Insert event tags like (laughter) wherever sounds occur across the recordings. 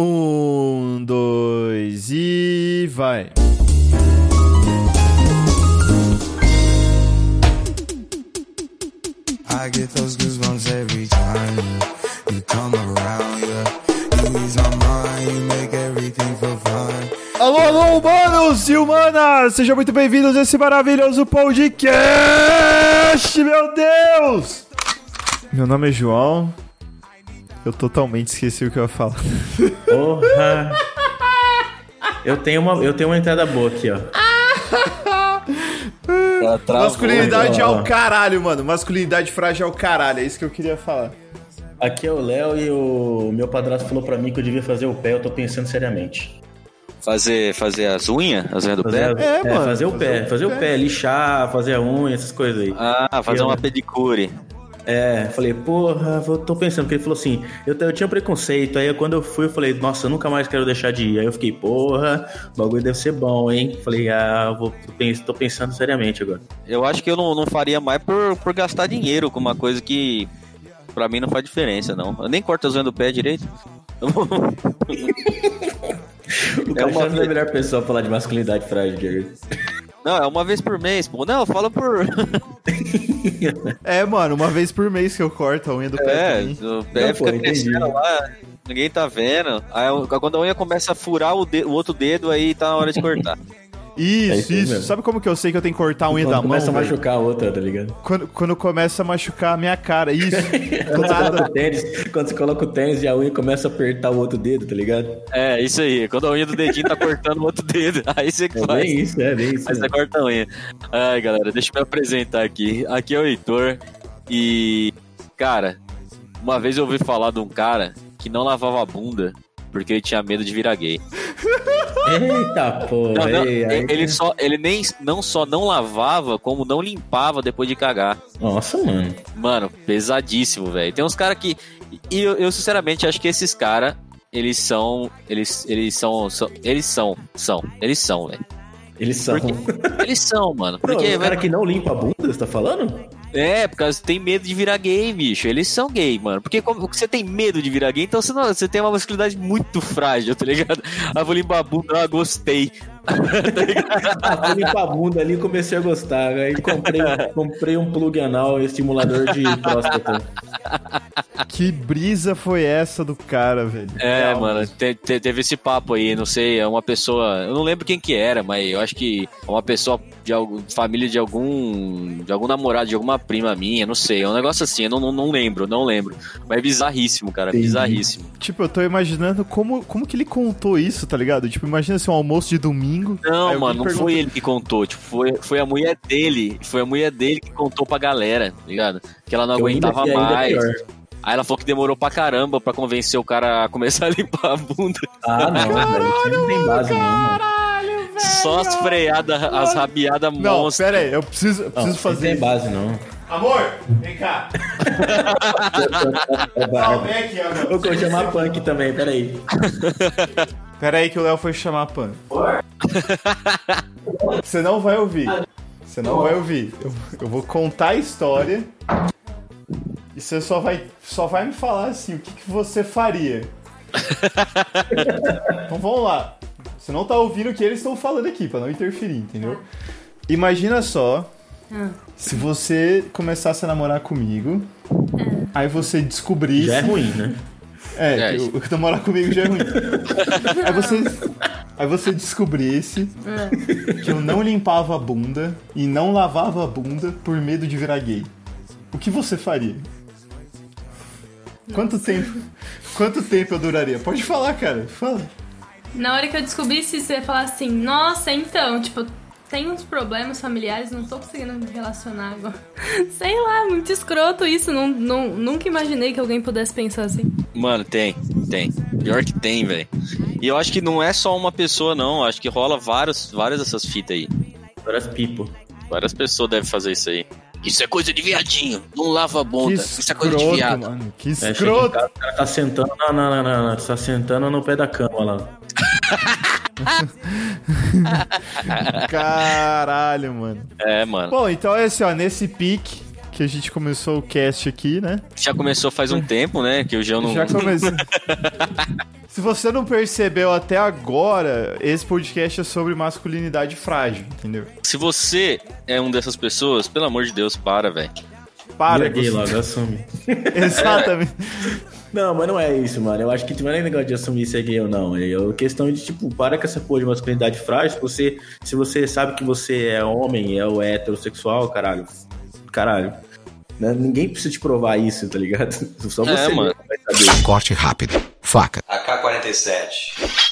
Um, dois e vai. I get those goosebumps every time you come around, yeah. You ease my mind, you make everything feel fine. Alô, alô, humanos e humanas! Sejam muito bem-vindos a esse maravilhoso podcast, meu Deus! Meu nome é João. Eu totalmente esqueci o que eu ia falar. Porra! Eu tenho uma, eu tenho uma entrada boa aqui, ó. (laughs) Masculinidade ao caralho, mano. Masculinidade frágil ao caralho. É isso que eu queria falar. Aqui é o Léo e o meu padrasto falou pra mim que eu devia fazer o pé. Eu tô pensando seriamente. Fazer, fazer as unhas? As unhas do Fazer, pé? é, mano, fazer o pé. Fazer o pé, lixar, fazer a unha, essas coisas aí. Ah, fazer Eu- uma pedicure. É, falei, porra, eu tô pensando, porque ele falou assim, eu, eu tinha preconceito, aí quando eu fui, eu falei, nossa, eu nunca mais quero deixar de ir. Aí eu fiquei, porra, o bagulho deve ser bom, hein? Falei, ah, eu vou, tô pens- tô pensando seriamente agora. Eu acho que eu não, não faria mais por, por gastar dinheiro com uma coisa que pra mim não faz diferença, não. Eu nem corto as unhas do pé direito. (laughs) O É uma é a melhor pessoa pra falar de masculinidade frágil, Diego. Não, é uma vez por mês, pô. Não, eu falo por. (laughs) É, mano, uma vez por mês que eu corto a unha do pé É, o pé Não, fica pô, crescendo entendi. lá, ninguém tá vendo. Aí quando a unha começa a furar o, de- o outro dedo, aí tá na hora de cortar. (laughs) Isso, É isso isso. Sabe como que eu sei que eu tenho que cortar a unha Quando da mão? começa a machucar a outra, tá ligado? Quando, quando começa a machucar a minha cara, isso. (laughs) Quando você, coloca o tênis, quando você coloca o tênis e a unha começa a apertar o outro dedo, tá ligado? É, isso aí. Quando a unha do dedinho tá cortando o outro dedo, (laughs) aí você É faz. bem isso, é bem isso. Aí você corta a unha. Ai, galera, deixa eu me apresentar aqui. Aqui é o Heitor. E, cara, uma vez eu ouvi falar de um cara que não lavava a bunda porque ele tinha medo de virar gay. Eita porra, Não, não, ei, ele só, ele nem, não só não lavava, como não limpava depois de cagar. Nossa, mano. Mano, pesadíssimo, velho. Tem uns caras que. E eu, eu, sinceramente acho que esses caras, eles são. Eles, eles são, são. Eles são. São. Eles são, velho. Eles são. Porque- Eles são, mano. Não, Porque, o cara que não limpa a bunda, você tá falando? É, porque você tem medo de virar gay, bicho. Eles são gay, mano. Porque como você tem medo de virar gay, então você, não, você tem uma masculinidade muito frágil, tá ligado? Ah, vou limpar a bunda, ah, gostei. Ah, fui limpar a bunda ali e comecei a gostar. Aí comprei, comprei um plug anal estimulador de próstata. que brisa foi essa do cara, velho? É, Real. mano, te- te- teve esse papo aí, não sei, é uma pessoa, eu não lembro quem que era, mas eu acho que é uma pessoa de algum, família de algum, de algum namorado, de alguma prima minha, não sei, é um negócio assim, eu não, não, não lembro, não lembro. Mas é bizarríssimo, cara, Entendi. bizarríssimo. Tipo, eu tô imaginando como, como que ele contou isso, tá ligado? Tipo, imagina assim, um almoço de domingo. Não, mano, não pergunta- foi ele que contou, tipo, foi, foi a mulher dele, foi a mulher dele que contou pra galera, tá ligado? Que ela não ainda- aguentava é mais. Aí ela falou que demorou pra caramba pra convencer o cara a começar a (laughs) limpar a bunda. Ah, não, velho. Isso não tem base nenhuma. Só as freadas, as rabiadas Não, pera aí, eu preciso, eu Não, preciso não fazer. tem base, não. Amor, vem cá. (laughs) É barba. vem aqui, amor. Eu vou chamar punk também, peraí. (laughs) Pera aí que o Léo foi chamar a Pan. Você não vai ouvir. Você não vai ouvir. Eu, eu vou contar a história. E você só vai, só vai me falar assim, o que, que você faria. (laughs) então vamos lá. Você não tá ouvindo o que eles estão falando aqui, pra não interferir, entendeu? Imagina só se você começasse a namorar comigo, aí você descobrisse. Já é ruim, né? É, É, que o, que namorar comigo já é ruim. (laughs) aí, você, aí você descobrisse que eu não limpava a bunda e não lavava a bunda por medo de virar gay. O que você faria? Quanto tempo? Quanto tempo eu duraria? Pode falar, cara. Fala. Na hora que eu descobrisse, você ia falar assim, nossa, então, tipo, tem uns problemas familiares, não tô conseguindo me relacionar agora. (laughs) Sei lá, muito escroto isso. Não, não, nunca imaginei que alguém pudesse pensar assim. Mano, tem, tem. Pior que tem, velho. E eu acho que não é só uma pessoa, não. Acho que rola vários, várias dessas fitas aí. Várias pipo. Várias pessoas devem fazer isso aí. Isso é coisa de viadinho. Não lava a bunda. Isso é coisa de escroto, viado. mano. Que É, escroto. casa, o cara tá sentando na, na, na, na- tá sentando no pé da cama lá. (laughs) Caralho, mano. É, mano. Bom, então é assim, ó, nesse pique que a gente começou o cast aqui, né? Já começou faz um tempo, né? Que o João não. Já começou. (laughs) Se você não percebeu até agora, esse podcast é sobre masculinidade frágil, entendeu? Se você é um dessas pessoas, pelo amor de Deus, para, velho. Para, gay logo, assume. (laughs) Exatamente. Não, mas não é isso, mano. Eu acho que não é negócio de assumir se é gay ou não. É questão de, tipo, para com essa porra de masculinidade frágil. Se você, se você sabe que você é homem, é o heterossexual, caralho. Caralho. Né? Ninguém precisa te provar isso, tá ligado? (laughs) Só você É, mano. vai saber. Corte rápido. Faca. AK-47.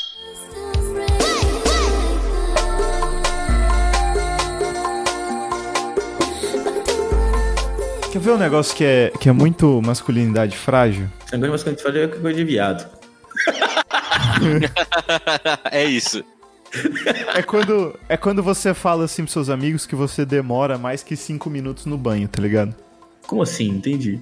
Quer ver um negócio que é, que é muito masculinidade frágil? Esse negócio de masculinidade frágil é coisa de viado. (laughs) é isso. É quando, é quando você fala assim pros seus amigos que você demora mais que cinco minutos no banho, tá ligado? Como assim? Entendi.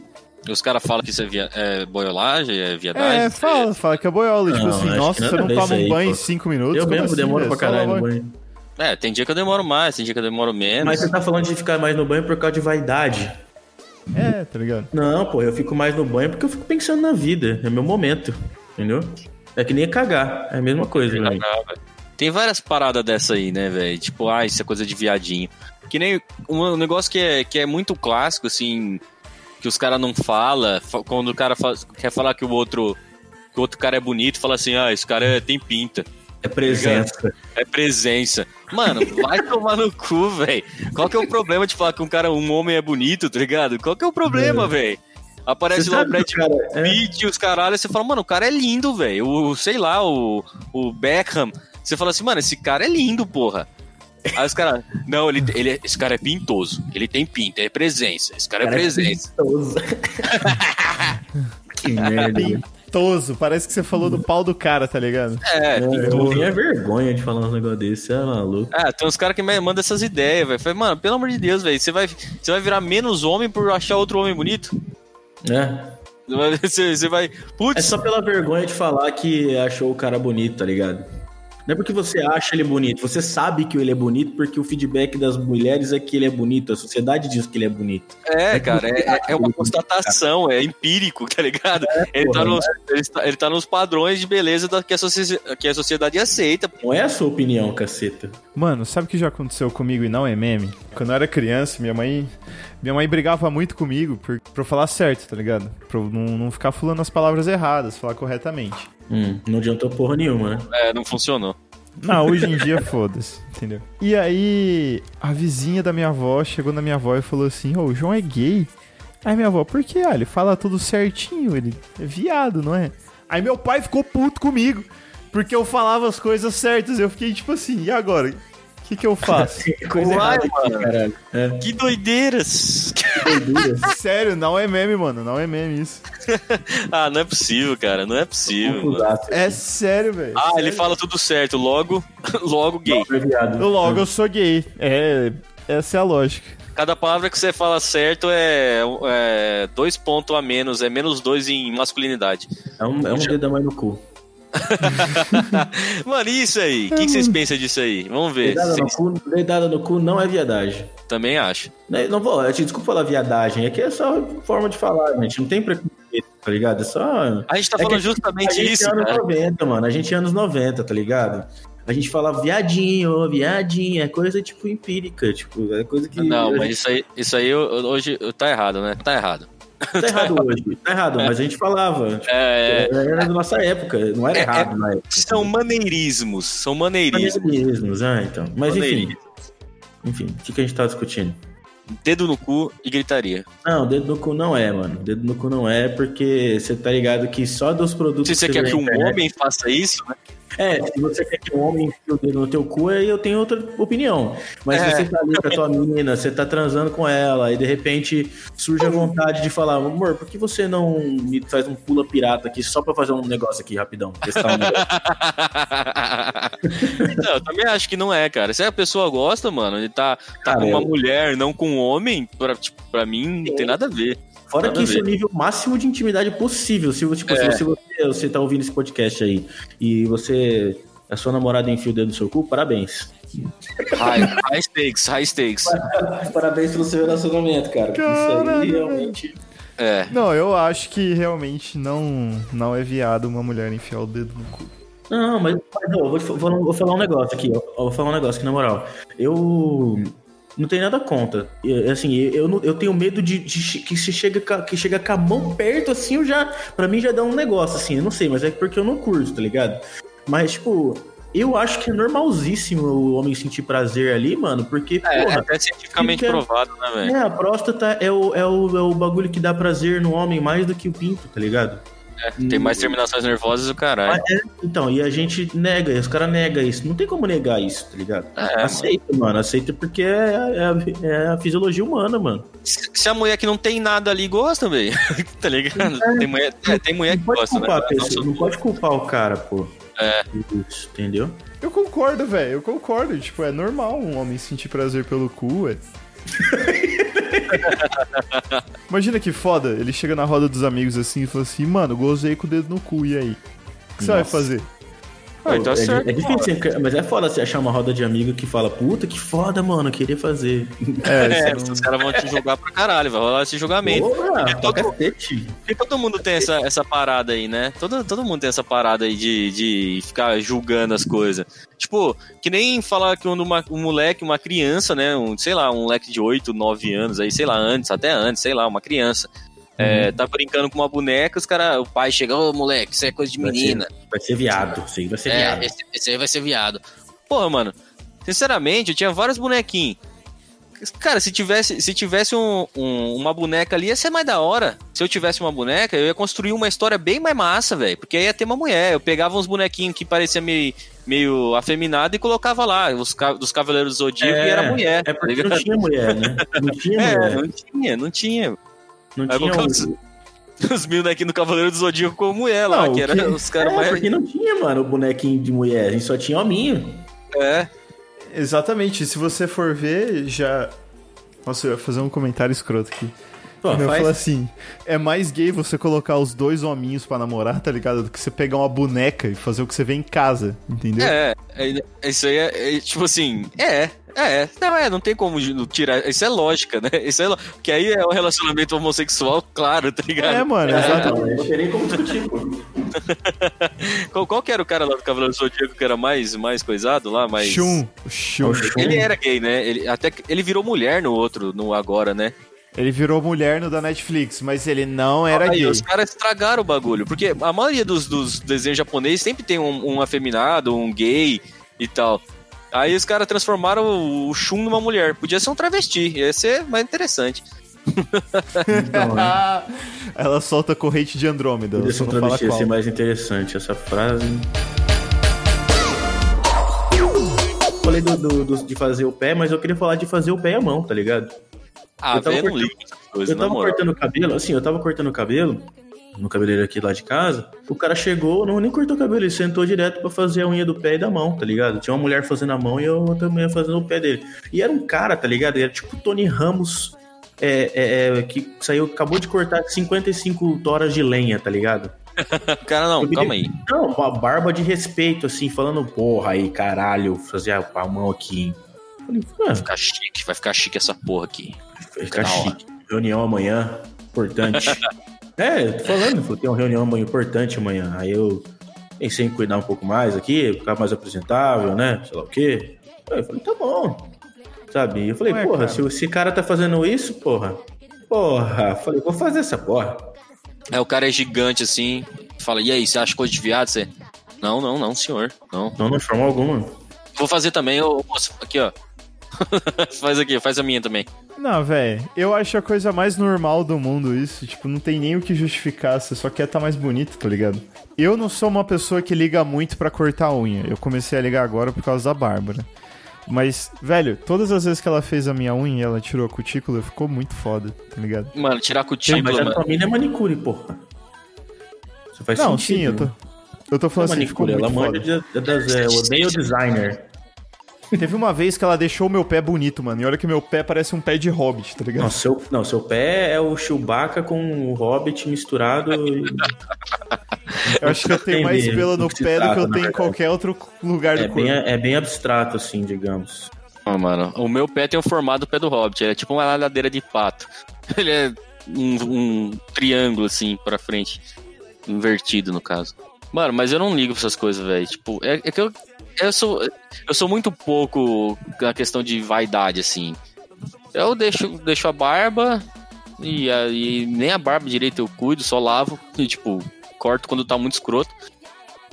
Os caras falam que isso é, via... é boiolagem, é viadagem. É, fala, fala que é boiola. Tipo Não, assim, acho nossa, que você não toma um aí, banho em pô. cinco minutos? Eu mesmo assim, demoro pra caralho no banho. É, tem dia que eu demoro mais, tem dia que eu demoro menos. Mas você tá falando de ficar mais no banho por causa de vaidade. É, tá ligado? Não, pô, eu fico mais no banho porque eu fico pensando na vida. É meu momento. Entendeu? É que nem cagar. É a mesma coisa, velho. Tem várias paradas dessa aí, né, velho? Tipo, ah, isso é coisa de viadinho. Que nem um negócio que é, que é muito clássico, assim, que os caras não falam. fa- Quando o cara quer falar que o outro que o outro cara é bonito, fala assim, ah, esse cara é- tem pinta. É presença. É presença. Mano, vai (laughs) tomar no cu, velho. Qual que é o problema de falar que um cara, um homem é bonito, tá ligado? Qual que é o problema, velho? Aparece lá o Brad é- Pitt e os caralho, você fala, mano, o cara é lindo, velho. O, sei lá, o, o Beckham. Você fala assim, mano, esse cara é lindo, porra. Aí os caras, não, ele, ele, é- esse cara é pintoso. Ele tem pinta, é presença. Esse cara é Cara, presença. pintoso. que merda. Pintoso, parece que você falou do pau do cara, tá ligado? É, Eu pintoso. tenho vergonha de falar um negócio desse, você é maluco. Ah, tem uns caras que mandam essas ideias, velho. Falei, mano, pelo amor de Deus, velho, você vai, você vai virar menos homem por achar outro homem bonito? É. Você vai- Você, vai. É Putz, só pela vergonha de falar que achou o cara bonito, tá ligado? Não é porque você acha ele bonito, você sabe que ele é bonito porque o feedback das mulheres é que ele é bonito, a sociedade diz que ele é bonito. é, cara, é, é- é uma constatação, é empírico, tá ligado? ele, tá porra, nos, ele, tá, ele tá nos padrões de beleza da, que, a que a sociedade aceita. Não é a sua opinião, caceta. Mano, sabe o que já aconteceu comigo e não é meme? Quando eu era criança, minha mãe. Minha mãe brigava muito comigo por, pra eu falar certo, tá ligado? Pra eu não, não ficar falando as palavras erradas, falar corretamente. Hum, não adiantou porra nenhuma, né? É, não funcionou. Não, hoje em dia (laughs) foda-se, entendeu? E aí, a vizinha da minha avó chegou na minha avó e falou assim: Ô, o João é gay. Aí minha avó, por quê? Ah, ele fala tudo certinho, ele é viado, não é? Aí meu pai ficou puto comigo, porque eu falava as coisas certas. Eu fiquei tipo assim, e agora? O que, que eu faço? (laughs) Que coisa Uai, errada aqui, caralho. É, Que doideiras! que doidura. (laughs) Sério, não é meme, mano, não é meme isso. (laughs) ah, não é possível, cara, não é possível. mano. É sério, velho. Ah, ele sério. fala tudo certo, logo, logo gay. É viado. Eu logo eu sou gay. É, essa é a lógica. Cada palavra que você fala certo é, é dois pontos a menos, é menos dois em masculinidade. É um, é um dedo a mais no cu. (laughs) Mano, e isso aí? O que, que vocês pensam disso aí? Vamos ver. Dedada no cu, dedada no cu não é viadagem. também acham. Não, não vou, gente, desculpa falar viadagem, aqui é só forma de falar, gente. Não tem preconceito, tá ligado? É só. A gente tá É falando a justamente gente isso, é anos cara. 90, mano. A gente é anos 90, tá ligado? A gente fala viadinho, viadinho, é coisa tipo empírica, tipo, é coisa que. Não, a mas gente- isso aí, isso aí hoje tá errado, né? Tá errado. Tá errado hoje, tá errado, mas a gente falava. Tipo, É, Era da nossa época, não era É, errado na época. são maneirismos, são maneirismos. maneirismos, ah, então. Mas enfim, enfim, o que, que a gente tá discutindo? Dedo no cu e gritaria. Não, dedo no cu não é, mano. Dedo no cu não é porque você tá ligado que só dos produtos. Se você que quer que um internet- homem faça isso, né? É, se você quer que um homem enfie o dedo no teu cu, aí eu tenho outra opinião. Mas É. se você tá ali com a tua menina, você tá transando com ela, e de repente surge a vontade de falar, amor, por que você não me faz um pula pirata aqui só pra fazer um negócio aqui rapidão? Testar um (laughs) não, eu também acho que não é, cara. Se a pessoa gosta, mano, ele tá, tá Cara, com uma eu- mulher, não com um homem, pra, tipo, pra mim não tem nada a ver. Fora Nada que isso é o nível máximo de intimidade possível. Se, tipo, É. se você, você tá ouvindo esse podcast aí e você a sua namorada enfia o dedo no seu cu, parabéns. High, high stakes, high stakes. Parabéns pelo seu relacionamento, cara. Isso aí realmente. É. Não, eu acho que realmente não, não é viado uma mulher enfiar o dedo no cu. Não, mas, mas ó, vou, vou, vou falar um negócio aqui, ó. Vou falar um negócio aqui, na moral. Eu não tenho nada contra. Eu, assim, eu, não- eu tenho medo de, de que se chega, que chega com a mão perto, assim, eu já. Pra mim já dá um negócio, assim, eu não sei, mas é porque eu não curto, tá ligado? Mas, tipo, eu acho que é normalzíssimo o homem sentir prazer ali, mano, porque, É, é porra. até cientificamente fica- provado, né, velho? É, a próstata é o, é, o, é o bagulho que dá prazer no homem mais do que o pinto, tá ligado? Tem mais terminações nervosas do caralho. Ah, é? Então, e a gente nega, os caras negam isso. Não tem como negar isso, tá ligado? É, aceita, mano. Aceita porque é, é a, é a fisiologia humana, mano. Se se a mulher que não tem nada ali gosta, velho, (laughs) tá ligado? Tem mulher, é, tem mulher Não que pode gosta, né? culpar a Não pessoa, sou- não pode culpar o cara, pô. É. Isso, entendeu? Eu concordo, velho, eu concordo. Tipo, é normal um homem sentir prazer pelo cu, ué. (laughs) (laughs) Imagina que foda, ele chega na roda dos amigos assim e fala assim, mano, gozei com o dedo no cu, e aí? O que você vai Nossa. fazer? Ah, então é, é certo. é difícil, mas é foda você achar uma roda de amigo que fala, puta, que foda, mano, eu queria fazer. É, É, você os caras vão te julgar pra caralho, vai rolar esse julgamento. Porra, Porque todo-. Porque todo mundo tem essa, essa parada aí, né? Todo, todo mundo tem essa parada aí de, de ficar julgando as coisas. Tipo, que nem falar que quando uma, um moleque, uma criança, né? Um, sei lá, um moleque de 8, 9 anos aí, sei lá, antes, até antes, sei lá, uma criança. É, tá brincando com uma boneca, os cara, o pai chega, ô moleque, isso é coisa de Vai menina. Vai ser viado, isso aí vai ser É, viado. esse, esse aí vai ser viado. Porra, mano, sinceramente, eu tinha vários bonequinhos. Cara, se tivesse, se tivesse um- um- uma boneca ali, ia ser mais da hora. Se eu tivesse uma boneca, eu ia construir uma história bem mais massa, velho. Porque aí ia ter uma mulher. Eu pegava uns bonequinhos que parecia meio, meio afeminado e colocava lá, os dos Cavaleiros do Zodíaco e era mulher. É tá porque não ligado? tinha mulher, né? Não (laughs) tinha É, mulher. não tinha, não tinha. Não Aí tinha os, (laughs) os bonequinhos do Cavaleiro do Zodíaco com mulher lá, Não, que o era que- os caras É, mais. porque não tinha, mano, o bonequinho de mulher. A gente só tinha hominho. É. Exatamente, se você for ver, já. Nossa, eu ia fazer um comentário escroto aqui. Pô, eu ia faz- falar assim: é mais gay você colocar os dois hominhos pra namorar, tá ligado? Do que você pegar uma boneca e fazer o que você vê em casa, entendeu? É, é, isso aí é, é, tipo assim, é, é, não é, não tem como tirar, isso é lógica, né? Isso é, lo- que aí é um relacionamento homossexual, claro, tá ligado? É, mano, É, exatamente. não teria como discutir, pô. (laughs) Qual, qual que era o cara lá do Cavaleiro do Zodíaco que era mais, mais coisado lá, mais... Shun, o Shun. O. Ele era gay, né? Ele, até que- ele virou mulher no outro, no agora, né? Ele virou mulher no da Netflix, mas ele não era Aí gay. os caras estragaram o bagulho, porque a maioria dos, dos desenhos japoneses sempre tem um, um afeminado, um gay e tal. Aí os caras transformaram o, Shun numa mulher. Podia ser um travesti, ia ser mais interessante. Então, né? (laughs) Ela solta corrente de Andrômeda, Podia ser um travesti, ia ser mais interessante essa frase. Falei do, do- do- de fazer o pé, mas eu queria falar de fazer o pé e a mão, tá ligado? Ah, Eu tava cortando- coisas, eu tava cortando o cabelo, assim, eu tava cortando o cabelo no cabeleireiro aqui lá de casa. O cara chegou, não nem cortou o cabelo, ele sentou direto pra fazer a unha do pé e da mão, tá ligado? Tinha uma mulher fazendo a mão e a outra mulher fazendo o pé dele. E era um cara, tá ligado? Era tipo o Tony Ramos, é, é, é, que saiu, acabou de cortar 55 toras de lenha, tá ligado? (laughs) Cara, não, Eu calma aí. Não, uma barba de respeito, assim, falando, porra aí, caralho, fazer a, a mão aqui. Falei, Vai ficar chique, vai ficar chique essa porra aqui. vai ficar chique. Reunião amanhã, importante. (laughs) é, eu tô falando, falou, tem uma reunião amanhã importante amanhã. Aí eu pensei em cuidar um pouco mais aqui, ficar mais apresentável, né? Sei lá o quê. Aí eu falei, tá bom. Sabe? E eu falei, Ué, porra, cara. se esse cara tá fazendo isso, porra. Porra, falei, vou fazer essa porra. Aí o cara é gigante assim, fala, e aí, você acha coisa de viado? Você. Não, não, não, senhor. Não. Não, não de forma alguma. Vou fazer também, ô moço, aqui, ó. (laughs) faz aqui, faz a minha também. Não, velho, eu acho a coisa mais normal do mundo isso. Tipo, não tem nem o que justificar, você só quer estar mais bonito, tá ligado? Eu não sou uma pessoa que liga muito pra cortar a unha. Eu comecei a ligar agora por causa da Bárbara. Mas, velho, todas as vezes que ela fez a minha unha e ela tirou a cutícula, ficou muito foda, tá ligado? Mano, tirar Sim, mas cutícula, a mano. tua mina é manicure, porra. Isso faz não, sentido. sim, eu tô. Eu tô Não é falando assim, ficou manicure, muito ela foda. manja das. É, odeio designer. Teve uma vez que ela deixou o meu pé bonito, mano. E olha que meu pé parece um pé de hobbit, tá ligado? Não, seu, não, seu pé é o Chewbacca com o Hobbit misturado. e- eu acho que eu tenho mais pelo no Do pé do que eu tenho em qualquer outro lugar do É corpo. bem, é bem abstrato, assim, digamos. Ah, mano, o meu pé tem o formato do pé do Hobbit. Ele é tipo uma nadadeira de pato. (laughs) Ele é um, um triângulo, assim, pra frente. Invertido, no caso. Mano, mas eu não ligo pra essas coisas, velho. Tipo, é, é que eu, eu sou. Eu sou muito pouco na questão de vaidade, assim. Eu deixo, deixo a barba e, aí nem a barba direito eu cuido, só lavo. E, tipo, corto quando tá muito escroto.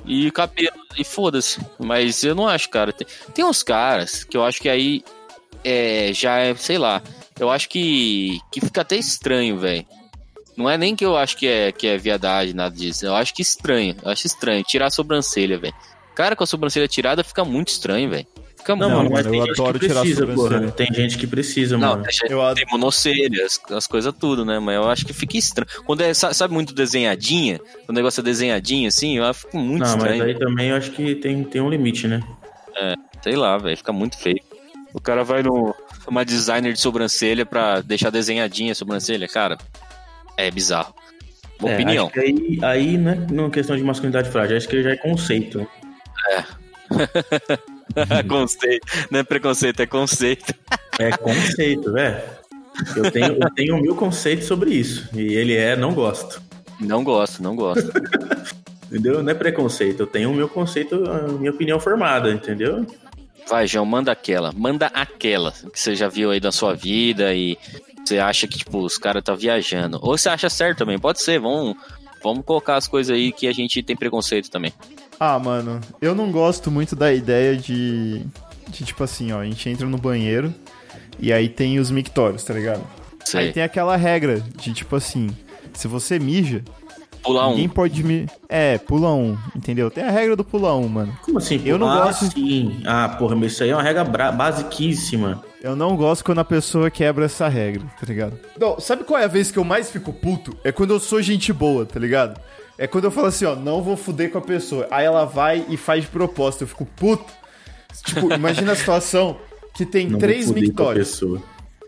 E cabelo, e foda-se. Mas eu não acho, cara. Tem, tem uns caras que eu acho que aí é, já é, sei lá. Eu acho que, que fica até estranho, velho. Não é nem que eu acho que é, que é viadagem, nada disso. Eu acho que estranho. Eu acho estranho. Tirar a sobrancelha, velho. Cara, com a sobrancelha tirada fica muito estranho, velho. Fica Não, muito. mano, mas tem eu adoro tirar a precisa, sobrancelha. porra. Tem gente que precisa, Não, mano. deixa, Eu tem monocelha, as, as coisas tudo, né? Mas eu acho que fica estranho. Quando é, sa- sabe, muito desenhadinha, o negócio é desenhadinho assim, eu fica muito Não, mas estranho. aí também eu acho que tem, tem um limite, né? Sei lá, velho, fica muito feio. O cara vai no uma designer de sobrancelha pra deixar desenhadinha a sobrancelha, cara. É bizarro. É, Opinião. acho que aí, aí não é não é questão de masculinidade frágil, acho que já é conceito. Né? (laughs) conceito. Não é preconceito, é conceito. É conceito, velho. Eu tenho, eu tenho o meu conceito sobre isso. E ele é não gosto. Não gosto, não gosto. (laughs) Entendeu? Não é preconceito. Eu tenho o meu conceito, a minha opinião formada, entendeu? Vai, João, manda aquela. Manda aquela que você já viu aí da sua vida e você acha que, tipo, os caras tá viajando. Ou você acha certo também, pode ser. Vamos, vamos colocar as coisas aí que a gente tem preconceito também. Ah, mano, eu não gosto muito da ideia de, de tipo assim, ó, a gente entra no banheiro e aí tem os mictórios, tá ligado? Aí Sei. tem aquela regra de tipo assim, se você mija, Pular um. ninguém pode me... É, pula um, entendeu? Tem a regra do pula um, mano. Como assim? Eu não ah, gosto- Sim. Ah, porra, mas isso aí é uma regra bra- basiquíssima. Eu não gosto quando a pessoa quebra essa regra, tá ligado? Não, sabe qual é a vez que eu mais fico puto? É quando eu sou gente boa, tá ligado? É quando eu falo assim, ó, não vou fuder com a pessoa. Aí ela vai e faz de propósito. Eu fico puto. Tipo, imagina a situação que tem Não três mictórios.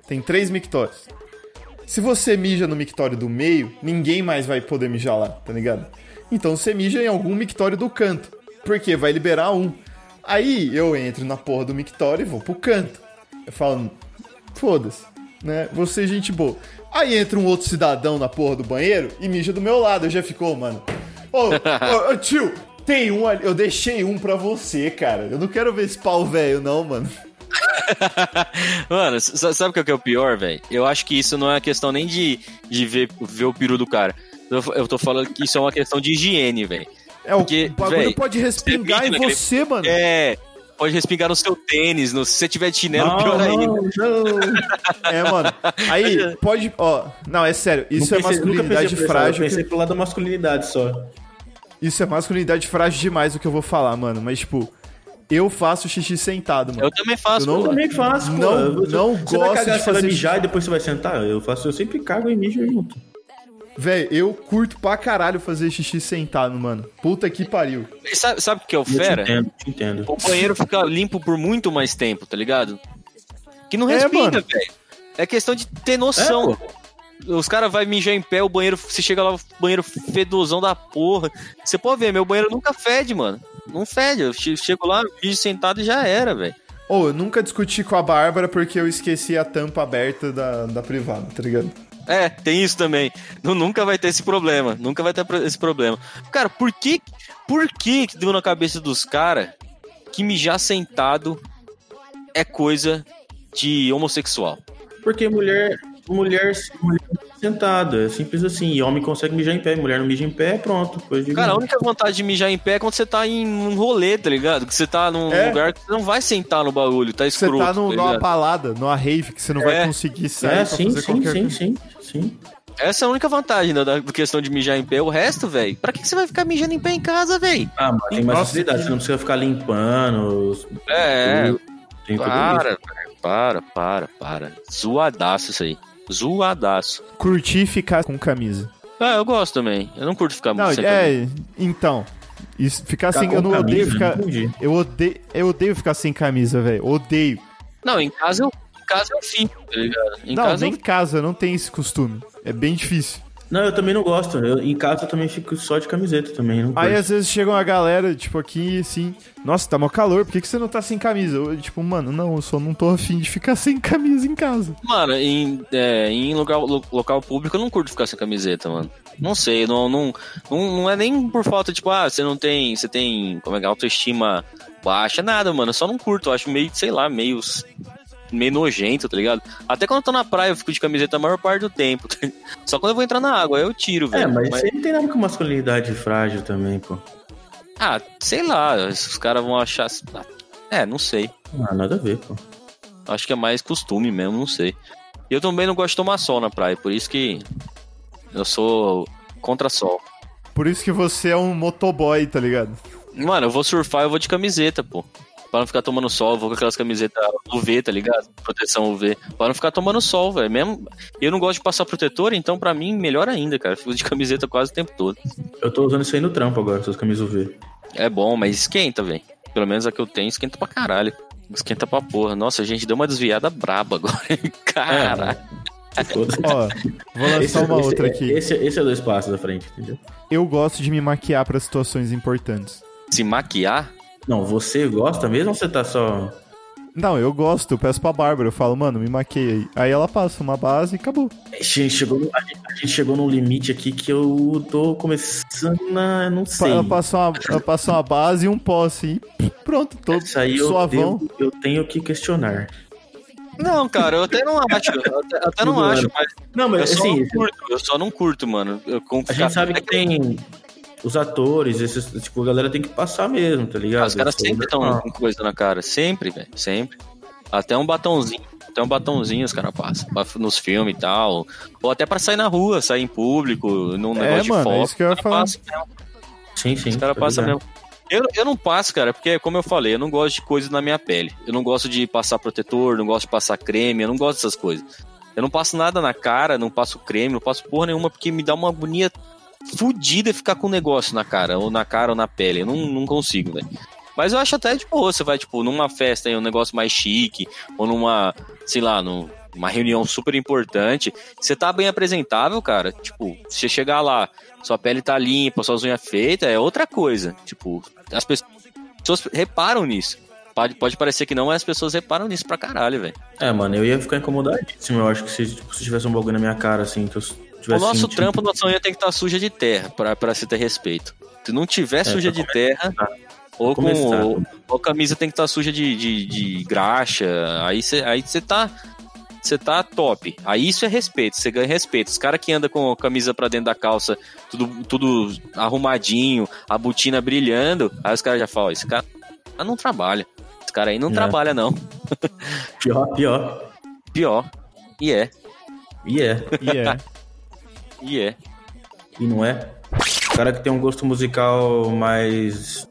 Tem três mictórios. Se você mija no mictório do meio, ninguém mais vai poder mijar lá, tá ligado? Então você mija em algum mictório do canto. Porque vai liberar um. Aí eu entro na porra do mictório e vou pro canto. Eu falo, foda-se, né? Você é gente boa. Aí entra um outro cidadão na porra do banheiro e mija do meu lado. Eu já ficou, mano. Ô, ô, ô, tio, tem um ali. Eu deixei um pra você, cara. Eu não quero ver esse pau velho, não, mano. (laughs) Mano, sabe o que é que é o pior, velho? Eu acho que isso não é questão nem de, de ver, ver o peru do cara. Eu, tô falando que isso é uma questão de higiene, velho. É, o Porque, bagulho véi, pode respingar em você, mano. É, pode respingar no seu tênis, no, se você tiver de chinelo, pior ainda. não, não. É, mano. Aí, pode. Ó, não, é sério. Isso Não é masculinidade pensei frágil. Eu pensei pro lado da masculinidade só. Isso é masculinidade frágil demais o que eu vou falar, mano. Mas, tipo, eu faço xixi sentado, mano. Eu também faço, Eu não-. Eu também faço, pô. Não- não você vai gosto cagar, de você vai fazer mijar e depois você vai sentar? Eu faço, eu sempre cago e mijo junto. Véi, eu curto pra caralho fazer xixi sentado, mano. Puta que pariu. Sabe, sabe o que é o Eu te fera? entendo, te entendo. O banheiro fica limpo por muito mais tempo, tá ligado? Que não É, respinga, mano. velho. É questão de ter noção. É, Os caras vão mijar em pé, o banheiro, você chega lá, o banheiro fedozão da porra. Você pode ver, meu banheiro nunca fede, mano. Não fede. Eu che- chego lá, mijo sentado e já era, velho. Ô, eu nunca discuti com a Bárbara porque eu esqueci a tampa aberta da, da privada, tá ligado? É, tem isso também. Nu- Nunca vai ter esse problema. Nunca vai ter esse problema. Cara, por que por que deu na cabeça dos caras que mijar sentado é coisa de homossexual? Porque mulher, mulher, mulher sentada, é simples assim. E homem consegue mijar em pé, mulher não mija em pé, pronto. Coisa de Cara, a única vontade de mijar em pé é quando você tá em um rolê, tá ligado? Que você tá num É. lugar que você não vai sentar no bagulho, tá Você escroto. tá no, numa ligado? balada, numa rave, que você não É. vai conseguir sair É, pra sim, fazer sim, qualquer sim, sim, sim. Essa é a única vantagem da, da questão de mijar em pé. O resto, velho, pra que você vai ficar mijando em pé em casa, velho? Ah, mas tem mais facilidade, você não precisa ficar limpando. os- É. Tem para, velho, para, para, para. Zoadaço isso aí. Zoadaço. Curtir e ficar com camisa. Ah, eu gosto também. Eu não curto ficar Não, sem camisa. é. Então. E ficar Ficar sem. Eu não odeio camisa, ficar. não entendi. Eu odeio, eu odeio ficar sem camisa, velho. Odeio. Não, em casa eu, em casa eu fico, tá ligado? Em não, casa nem eu em casa, não tem esse costume. É bem difícil. Não, eu também não gosto. Eu, em casa eu também fico só de camiseta também. Não Aí às vezes chega uma galera, tipo, aqui assim, nossa, tá mó calor, por que, que você não tá sem camisa? Eu, tipo, mano, não, eu só não tô afim de ficar (laughs) sem camisa em casa. Mano, em, é, em local, lo- local público eu não curto ficar sem camiseta, mano. Não sei, não, não, não, não é nem por falta, tipo, ah, você não tem. Você tem. Como é que é? Autoestima baixa, nada, mano. Eu só não curto. Eu acho meio, sei lá, meio. Meio nojento, tá ligado? Até quando eu tô na praia eu fico de camiseta a maior parte do tempo. Só quando eu vou entrar na água, aí eu tiro, É, velho. mas, Mas- isso aí não tem nada com masculinidade frágil também, pô. Ah, sei lá, os caras vão achar. É, não sei. Ah, nada a ver, pô. Acho que é mais costume mesmo, não sei. E eu também não gosto de tomar sol na praia, por isso que eu sou contra sol. Por isso que você é um motoboy, tá ligado? Mano, eu vou surfar, eu vou de camiseta, pô. Pra não ficar tomando sol, eu vou com aquelas camisetas UV, tá ligado? Proteção UV. Pra não ficar tomando sol, velho. Mesmo. Eu não gosto de passar protetor, então pra mim, melhor ainda, cara. Fico de camiseta quase o tempo todo. Eu tô usando isso aí no trampo agora, essas camisas UV. É bom, mas esquenta, velho. Pelo menos a que eu tenho, esquenta pra caralho. Esquenta pra porra. Nossa, a gente deu uma desviada braba agora. (laughs) Caralho. Foda-se. Ó, vou lançar uma esse, outra aqui. Esse, esse é dois passos da frente, entendeu? Eu gosto de me maquiar pra situações importantes. Se maquiar, Não, você gosta mesmo ou você tá só. Não, eu gosto, eu peço pra Bárbara, eu falo, mano, me maqueia aí. Aí ela passa uma base e acabou. A gente chegou, no- a gente, a gente chegou num limite aqui que eu tô começando a. Não Pa- sei. Ela passa uma, ela passa uma base e um pó assim. e Pronto, tô Isso aí eu, suavão. devo- eu tenho que questionar. Não, cara, eu até não acho. Eu até, até não Tudo acho, mas Não, eu mas só assim, não curto. Eu só não curto, mano. Eu, a gente sabe que tem os atores, esses, tipo, a galera tem que passar mesmo, tá ligado? Os caras sempre é estão normal. com coisa na cara. Sempre, velho. Sempre. Até um batonzinho. Até um batonzinho os caras passam. Nos filmes e tal. Ou até pra sair na rua, sair em público, num É, negócio mano, de é foto. isso que eu ia falar. Sim, sim. Os caras passam mesmo. Eu, eu não passo, cara, porque, como eu falei, eu não gosto de coisas na minha pele. Eu não gosto de passar protetor, não gosto de passar creme, eu não gosto dessas coisas. Eu não passo nada na cara, não passo creme, não passo porra nenhuma, porque me dá uma agonia fudida ficar com um negócio na cara, ou na cara ou na pele. Eu não, não consigo, velho. Mas eu acho até de boa, você vai, tipo, numa festa aí, um negócio mais chique, ou numa, sei lá, num- numa reunião super importante, você tá bem apresentável, cara. Tipo, se você chegar lá, sua pele tá limpa, suas unhas feitas, é outra coisa. Tipo, as pessoas reparam nisso. Pode, pode parecer que não, mas as pessoas reparam nisso pra caralho, velho. É, mano, eu ia ficar incomodadíssimo. Eu acho que se, tipo, se tivesse um bagulho na minha cara, assim, que eu O nosso sentindo- trampo, nossa unha tem que estar suja de terra pra, pra se ter respeito. Se não tiver suja pra de terra, ou, com, ou, ou a camisa tem que estar suja de, de, de graxa, aí você aí cê tá. Você tá top. Aí isso é respeito, você ganha respeito. Os caras que andam com a camisa pra dentro da calça, tudo, tudo arrumadinho, a botina brilhando, aí os caras já falam: esse cara não trabalha. Esse cara aí não É. trabalha, não. Pior, pior. Pior. E é. E é. E é. E é. E não é. O cara que tem um gosto musical mais.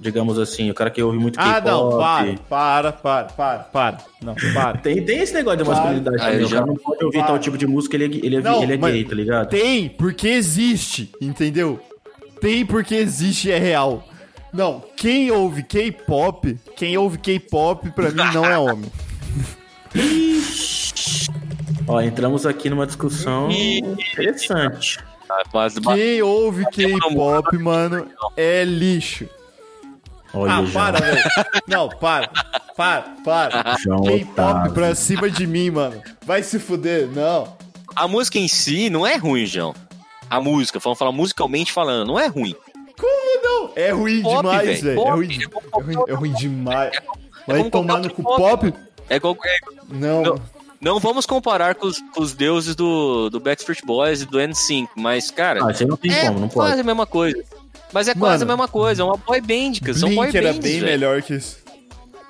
Digamos assim, o cara que ouve muito Ah, K-pop. não, para, para, para, para, para. Não, para. Tem, tem esse negócio de masculinidade Ah, também. eu O cara já- não pode ouvir Para. tal tipo de música, ele é, ele é, Não, ele é gay, tá ligado? Tem, porque existe, entendeu? Tem porque existe e é real. Não, quem ouve K-pop, quem ouve K-pop, pra mim não é homem. (laughs) Ó, entramos aqui numa discussão interessante. Mas, Quem ouve K-pop, mano, é lixo. Olha, Ah, para, velho. Não, para. Para, para. K-pop pra cima de mim, mano. Vai se fuder, não. A música em si não é ruim, João. A música, vamos falar musicalmente falando, não é ruim. Como não? É ruim Pop, demais, velho. velho. É Pop. ruim, é, ruim, é ruim demais. Vai tomar qualquer no cu pop. pop? É igual- é- Não. Não. Não vamos comparar com os, com os deuses do, do Backstreet Boys e do N5, mas, cara, Ah, isso aí não tem é como, não quase pode. a mesma coisa. Mas é quase a mesma coisa, é uma boy band, cara. São boy Blink era bands, bem velho. melhor que isso.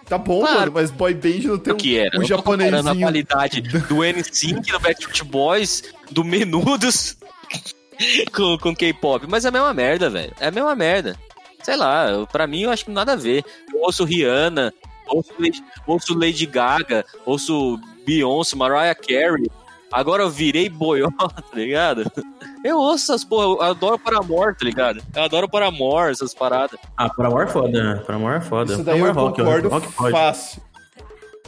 Tá bom, Claro. mano, mas boy band não tem O que era? um, um comparando a qualidade do N5, do Backstreet Boys, do Menudos (laughs) com, com K-pop. Mas é a mesma merda, velho. É a mesma merda. Sei lá, eu- pra mim eu acho que nada a ver. Eu ouço Rihanna, ouço Lady, ouço Lady Gaga, ouço Beyoncé, Mariah Carey. Agora eu virei boió, (laughs) tá ligado? Eu ouço essas porra, eu adoro Paramore, tá ligado? Eu adoro Paramore, essas paradas. Ah, Paramore é foda, né? Paramore é foda. Isso daí eu Paramore é rock, concordo rock pode. fácil.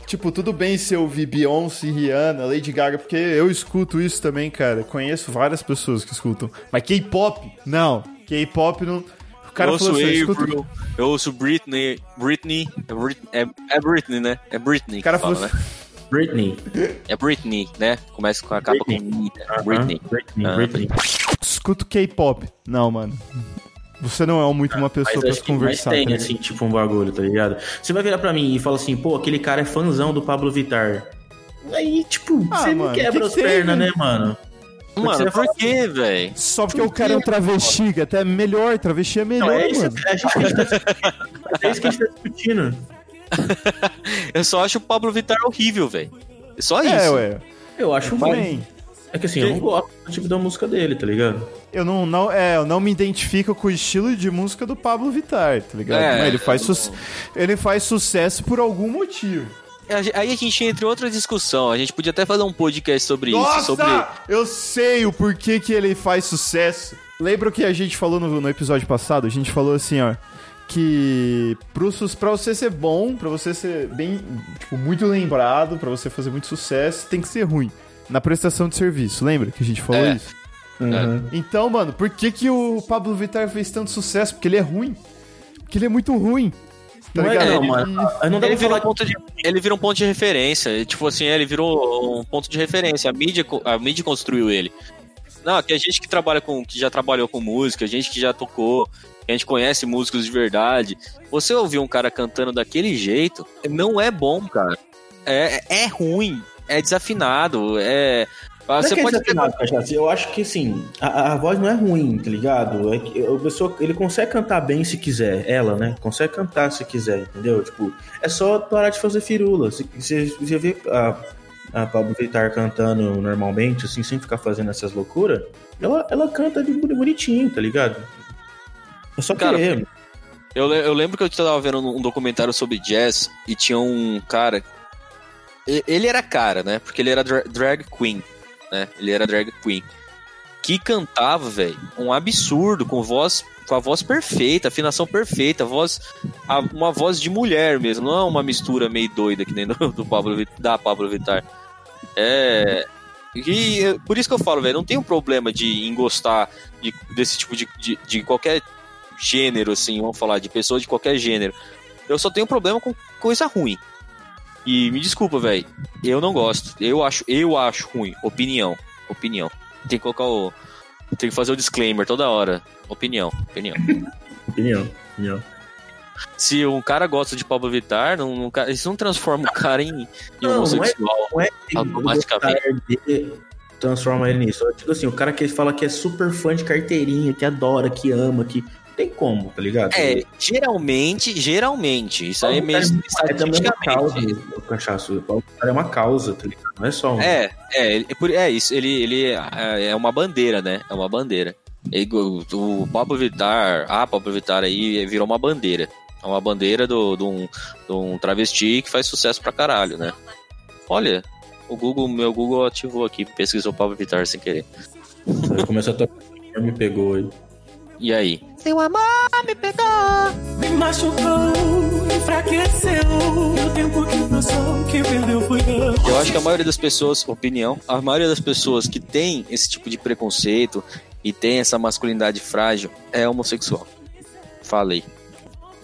Tipo, tudo bem se eu ouvir Beyoncé, Rihanna, Lady Gaga, porque eu escuto isso também, cara. Conheço várias pessoas que escutam. Mas K-pop? Não. K-pop não. O cara eu ouço falou assim, eu escuto... eu ouço Britney, Britney, é é, é Britney, né? É Britney. O cara fala, falou né? Britney. É Britney, né? Começa com a capa Britney. com I, né? Britney. Britney, Ah, Britney. escuto K-pop. Não, mano. Você não é muito uma pessoa Mas pra acho se que mais conversar. tem, tá assim, tipo, um bagulho, tá ligado? Você vai virar pra mim e fala assim, pô, aquele cara é fãzão do Pablo Vittar. Aí, tipo, Ah, você mano, quebra que que as pernas, né? mano? Mano, você por quê, velho? Só porque o cara é um travesti, que até é melhor, travesti é melhor, Não, é isso, mano. é, a gente, a gente tá discutindo. (laughs) é isso que a gente tá discutindo. (laughs) Eu só acho o Pablo Vittar horrível, velho. É só isso. É, ué. Eu acho ruim. Também. É que assim, eu não gosto do tipo da música dele, tá ligado? Eu não, não, é, eu não me identifico com o estilo de música do Pablo Vittar, tá ligado? É, Mas ele faz, su- ele faz sucesso por algum motivo. Aí a gente entra em outra discussão. A gente podia até fazer um podcast sobre Nossa! isso. Sobre... Eu sei o porquê que ele faz sucesso. Lembra o que a gente falou no, no episódio passado? A gente falou assim, ó. Que pra você ser bom, pra você ser bem, tipo, muito lembrado, pra você fazer muito sucesso, tem que ser ruim. Na prestação de serviço, lembra que a gente falou É. isso? Uhum. Então, mano, por que, que o Pablo Vittar fez tanto sucesso? Porque ele é ruim. Porque ele é muito ruim. Tá Não é não, Ele- mano. Não dá Ele pra vira, falar um ponto de, ele vira um ponto de referência. Tipo assim, ele virou um ponto de referência. A mídia, a mídia construiu ele. Não, que a gente que trabalha com. que já trabalhou com música, a gente que já tocou, a gente conhece músicos de verdade. Você ouvir um cara cantando daquele jeito, não é bom, cara. É, é ruim, é desafinado, é. Não Você é pode desafinado. Eu acho que, assim, a, a voz não é ruim, tá ligado? É que a pessoa, ele consegue cantar bem se quiser, ela, né? Consegue cantar se quiser, entendeu? Tipo, é só parar de fazer firula. Se você você vê a, a Pablo Vittar cantando normalmente, assim, sem ficar fazendo essas loucuras, ela, ela canta de boni- bonitinho, tá ligado? É só Cara, querer. Eu, eu lembro que eu tava vendo um documentário sobre jazz e tinha um cara. Ele era cara, né? Porque ele era dra- drag queen, né? Ele era drag queen. Que cantava, velho, um absurdo, com voz. Com a voz perfeita, afinação perfeita, voz. a- uma voz de mulher mesmo, não é uma mistura meio doida que nem do, do Pablo, da Pablo Vittar. É. E por isso que eu falo, velho, não tem um problema de engostar de, desse tipo de, de, de qualquer gênero, assim, vamos falar, de pessoa de qualquer gênero. Eu só tenho problema com coisa ruim. E me desculpa, velho. Eu não gosto. Eu acho, eu acho ruim. Opinião. Opinião. Tem que colocar o. Tem que fazer o disclaimer toda hora. Opinião. Opinião. (laughs) Opinião, opinião. Se um cara gosta de Pablo Vittar, não, não, isso não transforma o cara em, em Não, não é- homossexual. Não é que Automaticamente. gostar dele transforma ele nisso. Eu digo assim, o cara que fala que é super fã de carteirinha, que adora, que ama, que. Tem como, tá ligado? É, geralmente, geralmente. Isso aí é meio É também uma causa, o cachaço. O é uma causa, tá ligado? Não é só um. É, é, é é isso. Ele, ele é é uma bandeira, né? É uma bandeira. Ele- o, o Pablo Vittar, a Pablo Vittar aí virou uma bandeira. É uma bandeira do, do, um, de um travesti que faz sucesso pra caralho, né? Olha, o Google, meu Google ativou aqui, pesquisou Pablo Vittar sem querer. Começou a tocar, me pegou aí. E aí? Seu amor me pegou. Me machucou, enfraqueceu. O tempo que passou, quem perdeu foi eu. Eu acho que a maioria das pessoas, opinião, a maioria das pessoas que tem esse tipo de preconceito e tem essa masculinidade frágil é homossexual. Falei.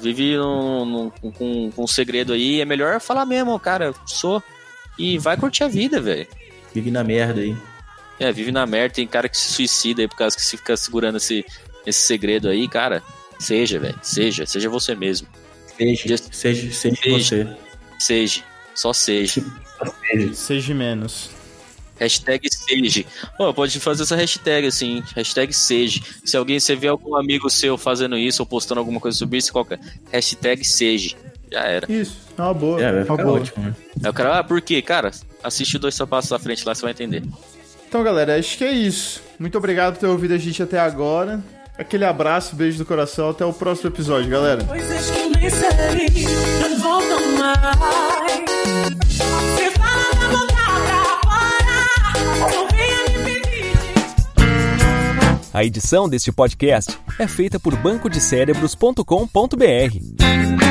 Vive num, num- com, com um segredo aí, é melhor falar mesmo, cara, sou. E vai curtir a vida, velho. Vive na merda aí. É, vive na merda, tem cara que se suicida aí por causa que se fica segurando esse, esse segredo aí, cara. Seja, velho, seja, seja você mesmo. Seja, Just- seja, seja Seja. você. Seja, só seja. Seja. Seja menos. Hashtag seja. Pô, pode fazer essa hashtag assim, hashtag seja. Se alguém, você vê algum amigo seu fazendo isso ou postando alguma coisa sobre isso, qualquer hashtag seja. Já era. Isso, é uma boa. É, uma boa. ótimo, né? Aí o cara, ah, por quê? Cara, assiste o dois sapatos à frente lá, você vai entender. Então, galera, acho que é isso. Muito obrigado por ter ouvido a gente até agora. Aquele abraço, beijo do coração. Até o próximo episódio, galera. A edição deste podcast é feita por bancodecerebros.com.br.